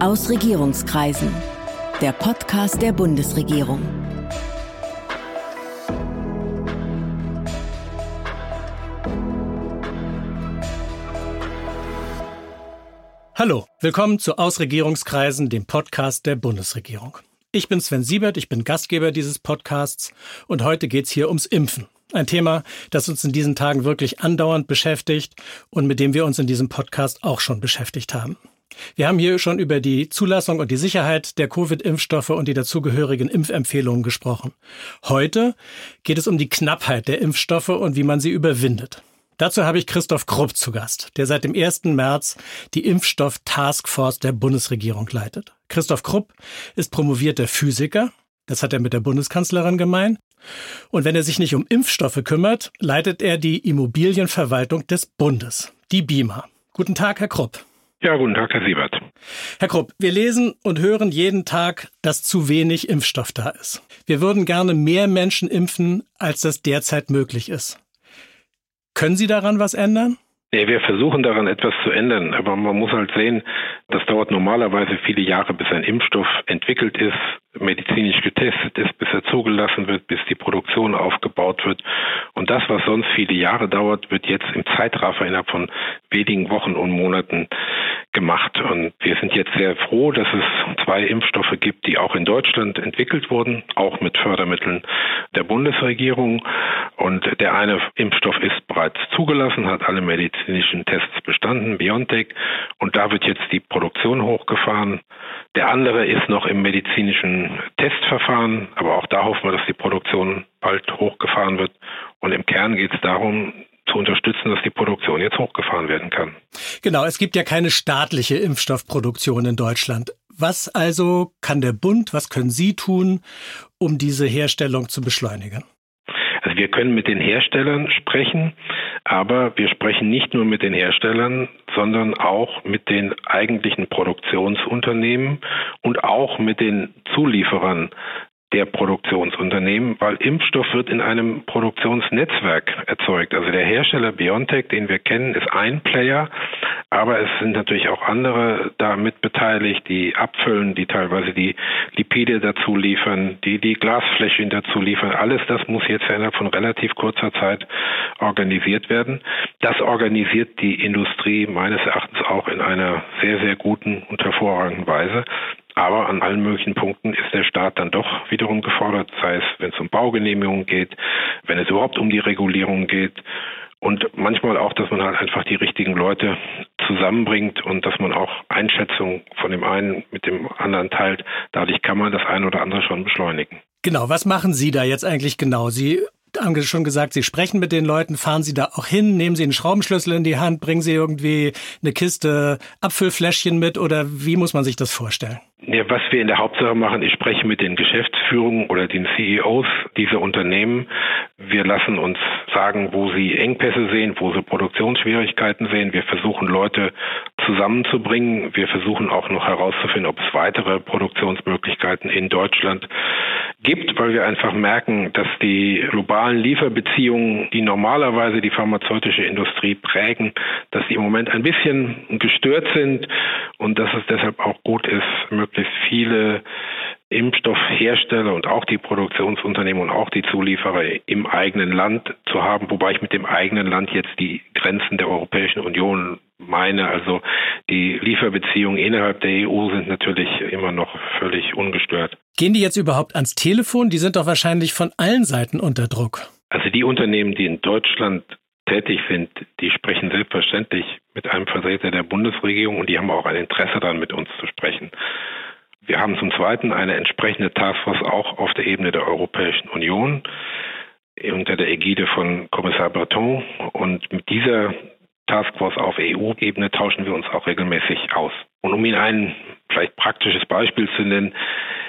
Aus Regierungskreisen. Der Podcast der Bundesregierung. Hallo, willkommen zu Ausregierungskreisen, dem Podcast der Bundesregierung. Ich bin Sven Siebert, ich bin Gastgeber dieses Podcasts und heute geht's hier ums Impfen. Ein Thema, das uns in diesen Tagen wirklich andauernd beschäftigt und mit dem wir uns in diesem Podcast auch schon beschäftigt haben. Wir haben hier schon über die Zulassung und die Sicherheit der Covid-Impfstoffe und die dazugehörigen Impfempfehlungen gesprochen. Heute geht es um die Knappheit der Impfstoffe und wie man sie überwindet. Dazu habe ich Christoph Krupp zu Gast, der seit dem 1. März die Impfstoff-Taskforce der Bundesregierung leitet. Christoph Krupp ist promovierter Physiker, das hat er mit der Bundeskanzlerin gemein, und wenn er sich nicht um Impfstoffe kümmert, leitet er die Immobilienverwaltung des Bundes, die BIMA. Guten Tag, Herr Krupp. Ja, guten Tag, Herr Siebert. Herr Krupp, wir lesen und hören jeden Tag, dass zu wenig Impfstoff da ist. Wir würden gerne mehr Menschen impfen, als das derzeit möglich ist. Können Sie daran was ändern? Ja, wir versuchen daran etwas zu ändern, aber man muss halt sehen, das dauert normalerweise viele Jahre, bis ein Impfstoff entwickelt ist, medizinisch getestet ist, bis er zugelassen wird, bis die Produktion aufgebaut wird. Und das, was sonst viele Jahre dauert, wird jetzt im Zeitraffer innerhalb von wenigen Wochen und Monaten gemacht. Und wir sind jetzt sehr froh, dass es zwei Impfstoffe gibt, die auch in Deutschland entwickelt wurden, auch mit Fördermitteln der Bundesregierung. Und der eine Impfstoff ist bereits zugelassen, hat alle medizinischen Tests bestanden, BioNTech. Und da wird jetzt die Produktion hochgefahren. Der andere ist noch im medizinischen Testverfahren, aber auch da hoffen wir, dass die Produktion bald hochgefahren wird. Und im Kern geht es darum, zu unterstützen, dass die Produktion jetzt hochgefahren werden kann. Genau, es gibt ja keine staatliche Impfstoffproduktion in Deutschland. Was also kann der Bund, was können Sie tun, um diese Herstellung zu beschleunigen? Also wir können mit den Herstellern sprechen, aber wir sprechen nicht nur mit den Herstellern, sondern auch mit den eigentlichen Produktionsunternehmen und auch mit den Zulieferern der Produktionsunternehmen, weil Impfstoff wird in einem Produktionsnetzwerk erzeugt. Also der Hersteller BioNTech, den wir kennen, ist ein Player, aber es sind natürlich auch andere da mit beteiligt, die abfüllen, die teilweise die Lipide dazu liefern, die die Glasfläschchen dazu liefern. Alles das muss jetzt innerhalb von relativ kurzer Zeit organisiert werden. Das organisiert die Industrie meines Erachtens auch in einer sehr, sehr guten und hervorragenden Weise. Aber an allen möglichen Punkten ist der Staat dann doch wiederum gefordert, sei es, wenn es um Baugenehmigungen geht, wenn es überhaupt um die Regulierung geht. Und manchmal auch, dass man halt einfach die richtigen Leute zusammenbringt und dass man auch Einschätzungen von dem einen mit dem anderen teilt. Dadurch kann man das eine oder andere schon beschleunigen. Genau, was machen Sie da jetzt eigentlich genau? Sie haben schon gesagt, Sie sprechen mit den Leuten, fahren Sie da auch hin, nehmen Sie einen Schraubenschlüssel in die Hand, bringen Sie irgendwie eine Kiste Abfüllfläschchen mit oder wie muss man sich das vorstellen? Ja, was wir in der Hauptsache machen, ich spreche mit den Geschäftsführungen oder den CEOs dieser Unternehmen. Wir lassen uns sagen, wo sie Engpässe sehen, wo sie Produktionsschwierigkeiten sehen. Wir versuchen Leute zusammenzubringen. Wir versuchen auch noch herauszufinden, ob es weitere Produktionsmöglichkeiten in Deutschland gibt, weil wir einfach merken, dass die globalen Lieferbeziehungen, die normalerweise die pharmazeutische Industrie prägen, dass die im Moment ein bisschen gestört sind und dass es deshalb auch gut ist, möglichst viele Impfstoffhersteller und auch die Produktionsunternehmen und auch die Zulieferer im eigenen Land zu haben, wobei ich mit dem eigenen Land jetzt die Grenzen der Europäischen Union meine. Also die Lieferbeziehungen innerhalb der EU sind natürlich immer noch völlig ungestört. Gehen die jetzt überhaupt ans Telefon? Die sind doch wahrscheinlich von allen Seiten unter Druck. Also die Unternehmen, die in Deutschland tätig sind, die sprechen selbstverständlich mit einem Vertreter der Bundesregierung und die haben auch ein Interesse daran, mit uns zu sprechen. Wir haben zum Zweiten eine entsprechende Taskforce auch auf der Ebene der Europäischen Union unter der Ägide von Kommissar Breton. Und mit dieser Taskforce auf EU-Ebene tauschen wir uns auch regelmäßig aus. Und um Ihnen ein vielleicht praktisches Beispiel zu nennen,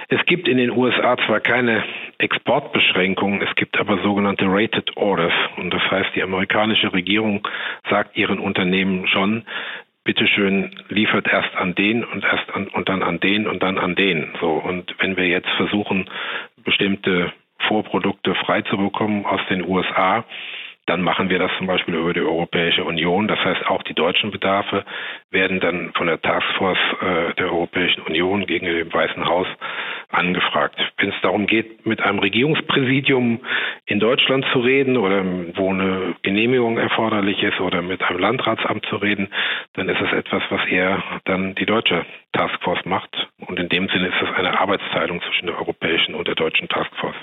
es gibt in den USA zwar keine Exportbeschränkungen, es gibt aber sogenannte Rated Orders. Und das heißt, die amerikanische Regierung sagt ihren Unternehmen schon, bitteschön, liefert erst an den und erst an, und dann an den und dann an den. So. Und wenn wir jetzt versuchen, bestimmte Vorprodukte frei zu bekommen aus den USA, dann machen wir das zum Beispiel über die Europäische Union. Das heißt, auch die deutschen Bedarfe werden dann von der Taskforce äh, der Europäischen Union gegenüber dem Weißen Haus angefragt. Wenn es darum geht, mit einem Regierungspräsidium in Deutschland zu reden oder wo eine Genehmigung erforderlich ist oder mit einem Landratsamt zu reden, dann ist es etwas, was eher dann die deutsche Taskforce macht. Und in dem Sinne ist es eine Arbeitsteilung zwischen der europäischen und der deutschen Taskforce.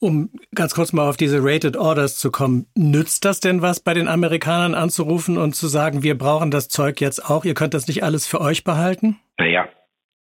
Um ganz kurz mal auf diese Rated Orders zu kommen, nützt das denn was bei den Amerikanern anzurufen und zu sagen, wir brauchen das Zeug jetzt auch, ihr könnt das nicht alles für euch behalten? Naja,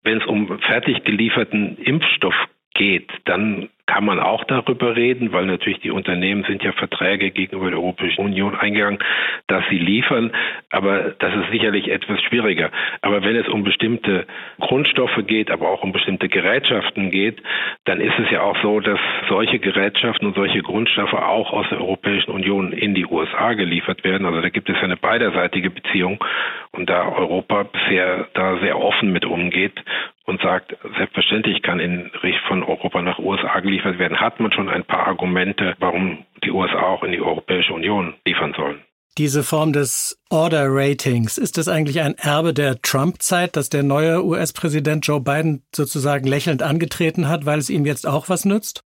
wenn es um fertig gelieferten Impfstoff geht, dann kann man auch darüber reden, weil natürlich die Unternehmen sind ja Verträge gegenüber der Europäischen Union eingegangen, dass sie liefern. Aber das ist sicherlich etwas schwieriger. Aber wenn es um bestimmte Grundstoffe geht, aber auch um bestimmte Gerätschaften geht, dann ist es ja auch so, dass solche Gerätschaften und solche Grundstoffe auch aus der Europäischen Union in die USA geliefert werden. Also da gibt es eine beiderseitige Beziehung. Und da Europa bisher da sehr offen mit umgeht und sagt, selbstverständlich kann in von Europa nach USA geliefert werden, hat man schon ein paar Argumente, warum die USA auch in die Europäische Union liefern sollen. Diese Form des Order Ratings, ist das eigentlich ein Erbe der Trump-Zeit, dass der neue US-Präsident Joe Biden sozusagen lächelnd angetreten hat, weil es ihm jetzt auch was nützt?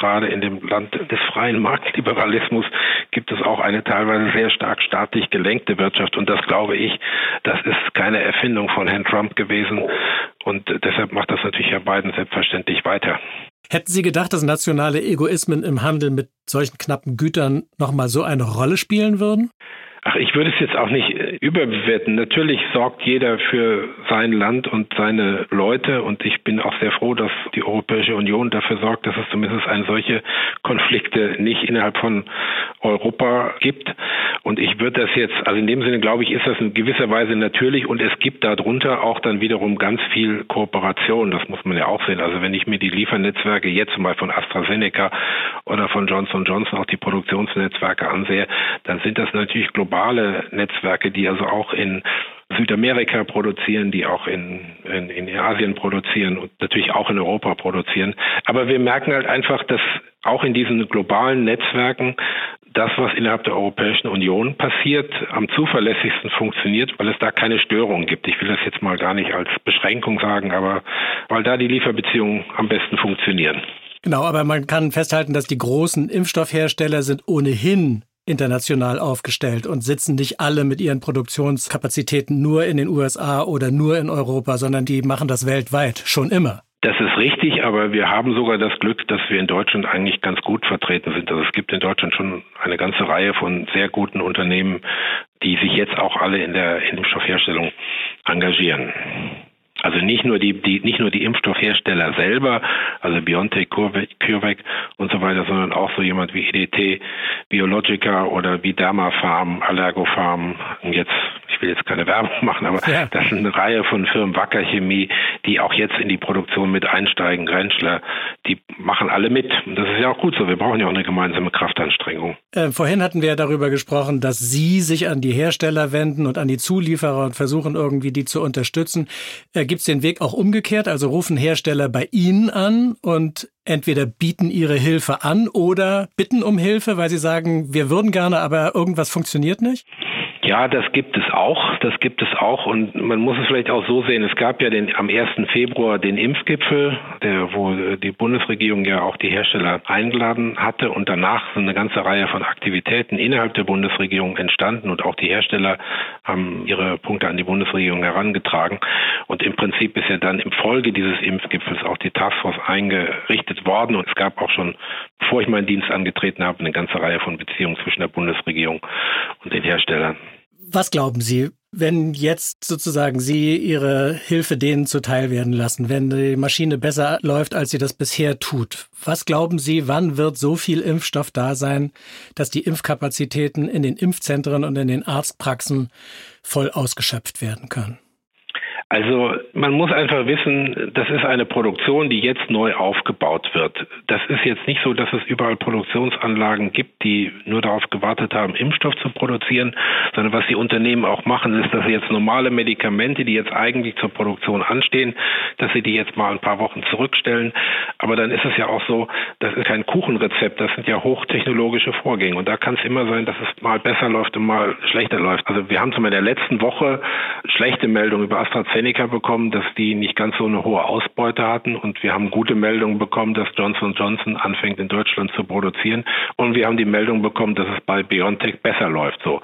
Gerade in dem Land des freien Marktliberalismus gibt es auch eine teilweise sehr stark staatlich gelenkte Wirtschaft. Und das glaube ich, das ist keine Erfindung von Herrn Trump gewesen. Und deshalb macht das natürlich Herr Biden selbstverständlich weiter. Hätten Sie gedacht, dass nationale Egoismen im Handel mit solchen knappen Gütern nochmal so eine Rolle spielen würden? Ach, ich würde es jetzt auch nicht äh, überbewerten. Natürlich sorgt jeder für sein Land und seine Leute und ich bin auch sehr froh, dass die Europäische Union dafür sorgt, dass es zumindest eine solche Konflikte nicht innerhalb von Europa gibt. Und ich würde das jetzt, also in dem Sinne glaube ich, ist das in gewisser Weise natürlich und es gibt darunter auch dann wiederum ganz viel Kooperation. Das muss man ja auch sehen. Also wenn ich mir die Liefernetzwerke jetzt Beispiel von AstraZeneca oder von Johnson Johnson auch die Produktionsnetzwerke ansehe, dann sind das natürlich globale Netzwerke, die also auch in Südamerika produzieren, die auch in, in, in Asien produzieren und natürlich auch in Europa produzieren. Aber wir merken halt einfach, dass auch in diesen globalen Netzwerken das, was innerhalb der Europäischen Union passiert, am zuverlässigsten funktioniert, weil es da keine Störungen gibt. Ich will das jetzt mal gar nicht als Beschränkung sagen, aber weil da die Lieferbeziehungen am besten funktionieren. Genau, aber man kann festhalten, dass die großen Impfstoffhersteller sind ohnehin international aufgestellt und sitzen nicht alle mit ihren Produktionskapazitäten nur in den USA oder nur in Europa, sondern die machen das weltweit schon immer. Das ist richtig, aber wir haben sogar das Glück, dass wir in Deutschland eigentlich ganz gut vertreten sind. Also es gibt in Deutschland schon eine ganze Reihe von sehr guten Unternehmen, die sich jetzt auch alle in der Impfstoffherstellung engagieren. Also nicht nur die, die, nicht nur die Impfstoffhersteller selber, also BioNTech, CureVac und so weiter, sondern auch so jemand wie EDT, Biologica oder wie Dermafarm, Allergofarm und jetzt ich will jetzt keine Werbung machen, aber ja. das sind eine Reihe von Firmen, Wacker Chemie, die auch jetzt in die Produktion mit einsteigen, Grenzler, die machen alle mit. Und das ist ja auch gut so. Wir brauchen ja auch eine gemeinsame Kraftanstrengung. Äh, vorhin hatten wir ja darüber gesprochen, dass Sie sich an die Hersteller wenden und an die Zulieferer und versuchen irgendwie die zu unterstützen. Äh, Gibt es den Weg auch umgekehrt? Also rufen Hersteller bei Ihnen an und entweder bieten ihre Hilfe an oder bitten um Hilfe, weil sie sagen, wir würden gerne, aber irgendwas funktioniert nicht? Ja, das gibt es auch. Das gibt es auch. Und man muss es vielleicht auch so sehen. Es gab ja den, am 1. Februar den Impfgipfel, der, wo die Bundesregierung ja auch die Hersteller eingeladen hatte. Und danach sind eine ganze Reihe von Aktivitäten innerhalb der Bundesregierung entstanden. Und auch die Hersteller haben ihre Punkte an die Bundesregierung herangetragen. Und im Prinzip ist ja dann im Folge dieses Impfgipfels auch die Taskforce eingerichtet worden. Und es gab auch schon, bevor ich meinen Dienst angetreten habe, eine ganze Reihe von Beziehungen zwischen der Bundesregierung und den Herstellern. Was glauben Sie, wenn jetzt sozusagen Sie Ihre Hilfe denen zuteil werden lassen, wenn die Maschine besser läuft, als sie das bisher tut? Was glauben Sie, wann wird so viel Impfstoff da sein, dass die Impfkapazitäten in den Impfzentren und in den Arztpraxen voll ausgeschöpft werden können? Also man muss einfach wissen, das ist eine Produktion, die jetzt neu aufgebaut wird. Das ist jetzt nicht so, dass es überall Produktionsanlagen gibt, die nur darauf gewartet haben, Impfstoff zu produzieren, sondern was die Unternehmen auch machen, ist, dass sie jetzt normale Medikamente, die jetzt eigentlich zur Produktion anstehen, dass sie die jetzt mal ein paar Wochen zurückstellen. Aber dann ist es ja auch so, das ist kein Kuchenrezept, das sind ja hochtechnologische Vorgänge. Und da kann es immer sein, dass es mal besser läuft und mal schlechter läuft. Also wir haben zum Beispiel in der letzten Woche schlechte Meldungen über AstraZeneca AstraZeneca bekommen, dass die nicht ganz so eine hohe Ausbeute hatten und wir haben gute Meldungen bekommen, dass Johnson Johnson anfängt in Deutschland zu produzieren und wir haben die Meldung bekommen, dass es bei BioNTech besser läuft. So.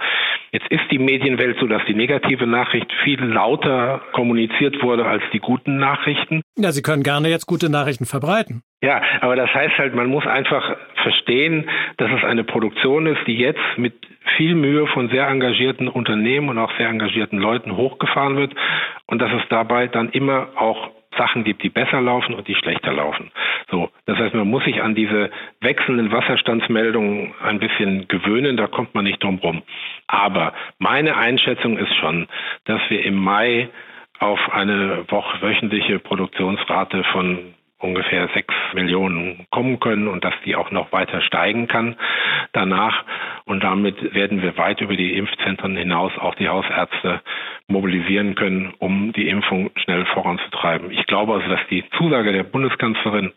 Jetzt ist die Medienwelt so, dass die negative Nachricht viel lauter kommuniziert wurde als die guten Nachrichten. Ja, Sie können gerne jetzt gute Nachrichten verbreiten. Ja, aber das heißt halt, man muss einfach verstehen, dass es eine Produktion ist, die jetzt mit viel Mühe von sehr engagierten Unternehmen und auch sehr engagierten Leuten hochgefahren wird und dass es dabei dann immer auch Sachen gibt, die besser laufen und die schlechter laufen. So, das heißt, man muss sich an diese wechselnden Wasserstandsmeldungen ein bisschen gewöhnen, da kommt man nicht drum rum. Aber meine Einschätzung ist schon, dass wir im Mai auf eine wöchentliche Produktionsrate von ungefähr sechs Millionen kommen können und dass die auch noch weiter steigen kann danach. Und damit werden wir weit über die Impfzentren hinaus auch die Hausärzte mobilisieren können, um die Impfung schnell voranzutreiben. Ich glaube also, dass die Zusage der Bundeskanzlerin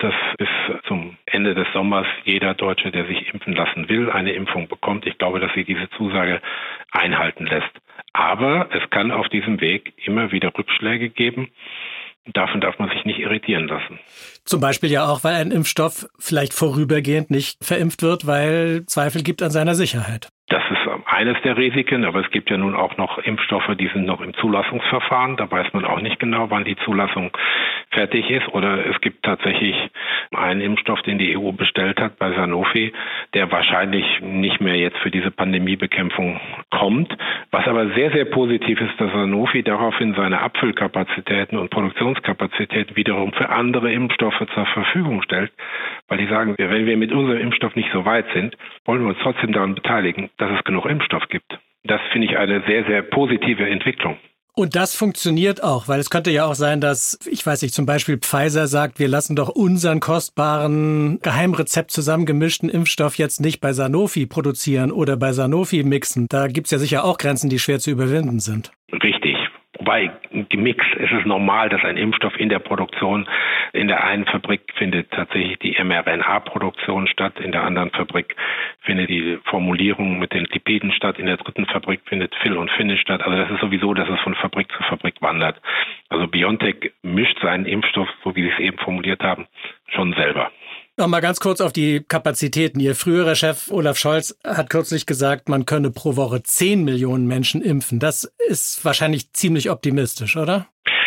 dass bis zum Ende des Sommers jeder Deutsche, der sich impfen lassen will, eine Impfung bekommt. Ich glaube, dass sie diese Zusage einhalten lässt. Aber es kann auf diesem Weg immer wieder Rückschläge geben. Davon darf man sich nicht irritieren lassen. Zum Beispiel ja auch, weil ein Impfstoff vielleicht vorübergehend nicht verimpft wird, weil Zweifel gibt an seiner Sicherheit. Das ist eines der Risiken, aber es gibt ja nun auch noch Impfstoffe, die sind noch im Zulassungsverfahren. Da weiß man auch nicht genau, wann die Zulassung fertig ist. Oder es gibt tatsächlich einen Impfstoff, den die EU bestellt hat bei Sanofi, der wahrscheinlich nicht mehr jetzt für diese Pandemiebekämpfung kommt. Was aber sehr, sehr positiv ist, dass Sanofi daraufhin seine Abfüllkapazitäten und Produktionskapazitäten wiederum für andere Impfstoffe zur Verfügung stellt, weil die sagen, wenn wir mit unserem Impfstoff nicht so weit sind, wollen wir uns trotzdem daran beteiligen, dass es genug Impfstoff gibt. Das finde ich eine sehr, sehr positive Entwicklung. Und das funktioniert auch, weil es könnte ja auch sein, dass, ich weiß nicht, zum Beispiel Pfizer sagt, wir lassen doch unseren kostbaren, Geheimrezept zusammengemischten Impfstoff jetzt nicht bei Sanofi produzieren oder bei Sanofi mixen. Da gibt es ja sicher auch Grenzen, die schwer zu überwinden sind. Richtig. Wobei gemixt ist es normal, dass ein Impfstoff in der Produktion in der einen Fabrik findet tatsächlich die mRNA-Produktion statt, in der anderen Fabrik findet die Formulierung mit den Lipiden statt, in der dritten Fabrik findet Fill und Finish statt. Also das ist sowieso, dass es von Fabrik zu Fabrik wandert. Also BioNTech mischt seinen Impfstoff, so wie Sie es eben formuliert haben, schon selber. Nochmal ganz kurz auf die Kapazitäten. Ihr früherer Chef Olaf Scholz hat kürzlich gesagt, man könne pro Woche 10 Millionen Menschen impfen. Das ist wahrscheinlich ziemlich optimistisch, oder?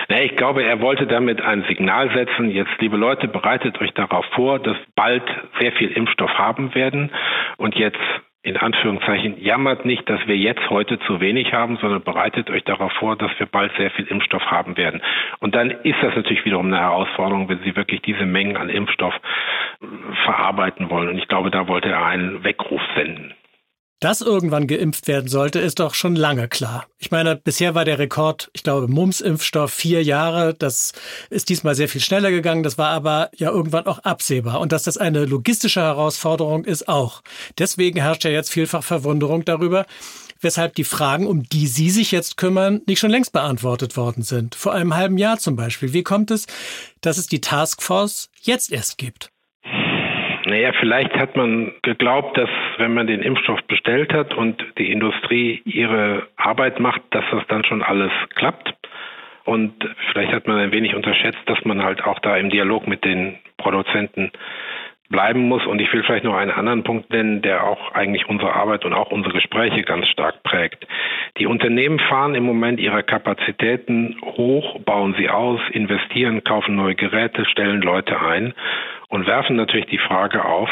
Na, ich glaube, er wollte damit ein Signal setzen. Jetzt, liebe Leute, bereitet euch darauf vor, dass bald sehr viel Impfstoff haben werden. Und jetzt in Anführungszeichen, jammert nicht, dass wir jetzt heute zu wenig haben, sondern bereitet euch darauf vor, dass wir bald sehr viel Impfstoff haben werden. Und dann ist das natürlich wiederum eine Herausforderung, wenn Sie wirklich diese Mengen an Impfstoff verarbeiten wollen. Und ich glaube, da wollte er einen Weckruf senden. Dass irgendwann geimpft werden sollte, ist doch schon lange klar. Ich meine, bisher war der Rekord, ich glaube, Mumps-Impfstoff vier Jahre. Das ist diesmal sehr viel schneller gegangen. Das war aber ja irgendwann auch absehbar. Und dass das eine logistische Herausforderung ist auch. Deswegen herrscht ja jetzt vielfach Verwunderung darüber, weshalb die Fragen, um die Sie sich jetzt kümmern, nicht schon längst beantwortet worden sind. Vor einem halben Jahr zum Beispiel. Wie kommt es, dass es die Taskforce jetzt erst gibt? Naja, vielleicht hat man geglaubt, dass wenn man den Impfstoff bestellt hat und die Industrie ihre Arbeit macht, dass das dann schon alles klappt. Und vielleicht hat man ein wenig unterschätzt, dass man halt auch da im Dialog mit den Produzenten bleiben muss. Und ich will vielleicht noch einen anderen Punkt nennen, der auch eigentlich unsere Arbeit und auch unsere Gespräche ganz stark prägt. Die Unternehmen fahren im Moment ihre Kapazitäten hoch, bauen sie aus, investieren, kaufen neue Geräte, stellen Leute ein und werfen natürlich die Frage auf,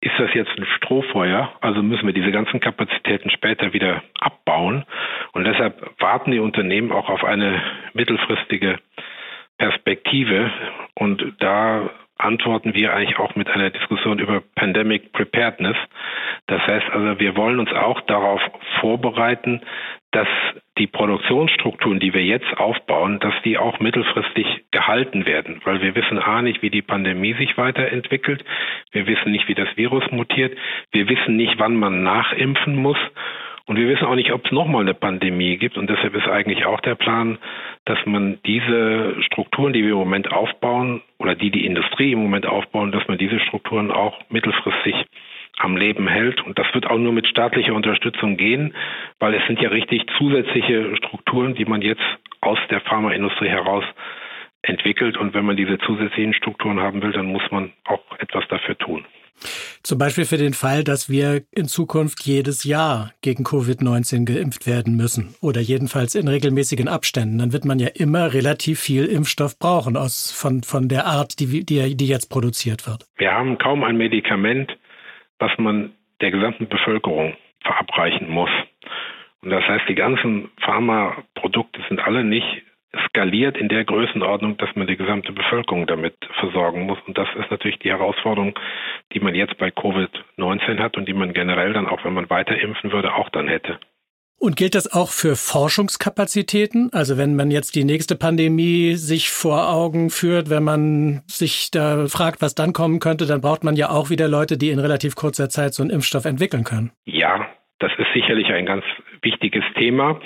ist das jetzt ein Strohfeuer? Also müssen wir diese ganzen Kapazitäten später wieder abbauen. Und deshalb warten die Unternehmen auch auf eine mittelfristige Perspektive. Und da antworten wir eigentlich auch mit einer Diskussion über Pandemic Preparedness. Das heißt also, wir wollen uns auch darauf vorbereiten, dass die Produktionsstrukturen, die wir jetzt aufbauen, dass die auch mittelfristig gehalten werden, weil wir wissen A nicht, wie die Pandemie sich weiterentwickelt, wir wissen nicht, wie das Virus mutiert, wir wissen nicht, wann man nachimpfen muss und wir wissen auch nicht, ob es nochmal eine Pandemie gibt. Und deshalb ist eigentlich auch der Plan, dass man diese Strukturen, die wir im Moment aufbauen, oder die die Industrie im Moment aufbauen, dass man diese Strukturen auch mittelfristig am Leben hält. Und das wird auch nur mit staatlicher Unterstützung gehen, weil es sind ja richtig zusätzliche Strukturen, die man jetzt aus der Pharmaindustrie heraus entwickelt. Und wenn man diese zusätzlichen Strukturen haben will, dann muss man auch etwas dafür tun. Zum Beispiel für den Fall, dass wir in Zukunft jedes Jahr gegen Covid-19 geimpft werden müssen oder jedenfalls in regelmäßigen Abständen. Dann wird man ja immer relativ viel Impfstoff brauchen aus, von, von der Art, die, die, die jetzt produziert wird. Wir haben kaum ein Medikament, was man der gesamten Bevölkerung verabreichen muss. Und das heißt, die ganzen Pharmaprodukte sind alle nicht skaliert in der Größenordnung, dass man die gesamte Bevölkerung damit versorgen muss. Und das ist natürlich die Herausforderung, die man jetzt bei Covid-19 hat und die man generell dann auch, wenn man weiter impfen würde, auch dann hätte. Und gilt das auch für Forschungskapazitäten? Also wenn man jetzt die nächste Pandemie sich vor Augen führt, wenn man sich da fragt, was dann kommen könnte, dann braucht man ja auch wieder Leute, die in relativ kurzer Zeit so einen Impfstoff entwickeln können. Ja, das ist sicherlich ein ganz wichtiges Thema.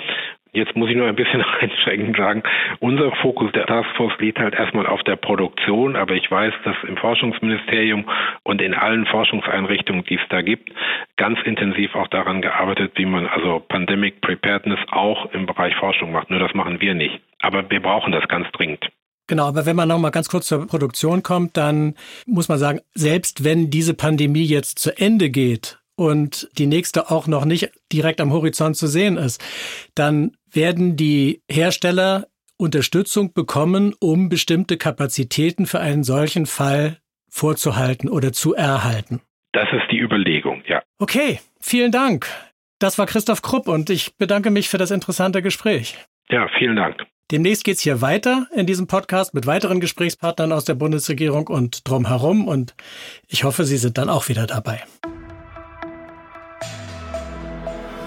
Jetzt muss ich nur ein bisschen einschränkend sagen, unser Fokus der Taskforce liegt halt erstmal auf der Produktion, aber ich weiß, dass im Forschungsministerium und in allen Forschungseinrichtungen, die es da gibt, ganz intensiv auch daran gearbeitet, wie man also Pandemic Preparedness auch im Bereich Forschung macht. Nur das machen wir nicht. Aber wir brauchen das ganz dringend. Genau, aber wenn man noch mal ganz kurz zur Produktion kommt, dann muss man sagen, selbst wenn diese Pandemie jetzt zu Ende geht, und die nächste auch noch nicht direkt am Horizont zu sehen ist, dann werden die Hersteller Unterstützung bekommen, um bestimmte Kapazitäten für einen solchen Fall vorzuhalten oder zu erhalten. Das ist die Überlegung, ja. Okay, vielen Dank. Das war Christoph Krupp und ich bedanke mich für das interessante Gespräch. Ja, vielen Dank. Demnächst geht's hier weiter in diesem Podcast mit weiteren Gesprächspartnern aus der Bundesregierung und drumherum und ich hoffe, Sie sind dann auch wieder dabei.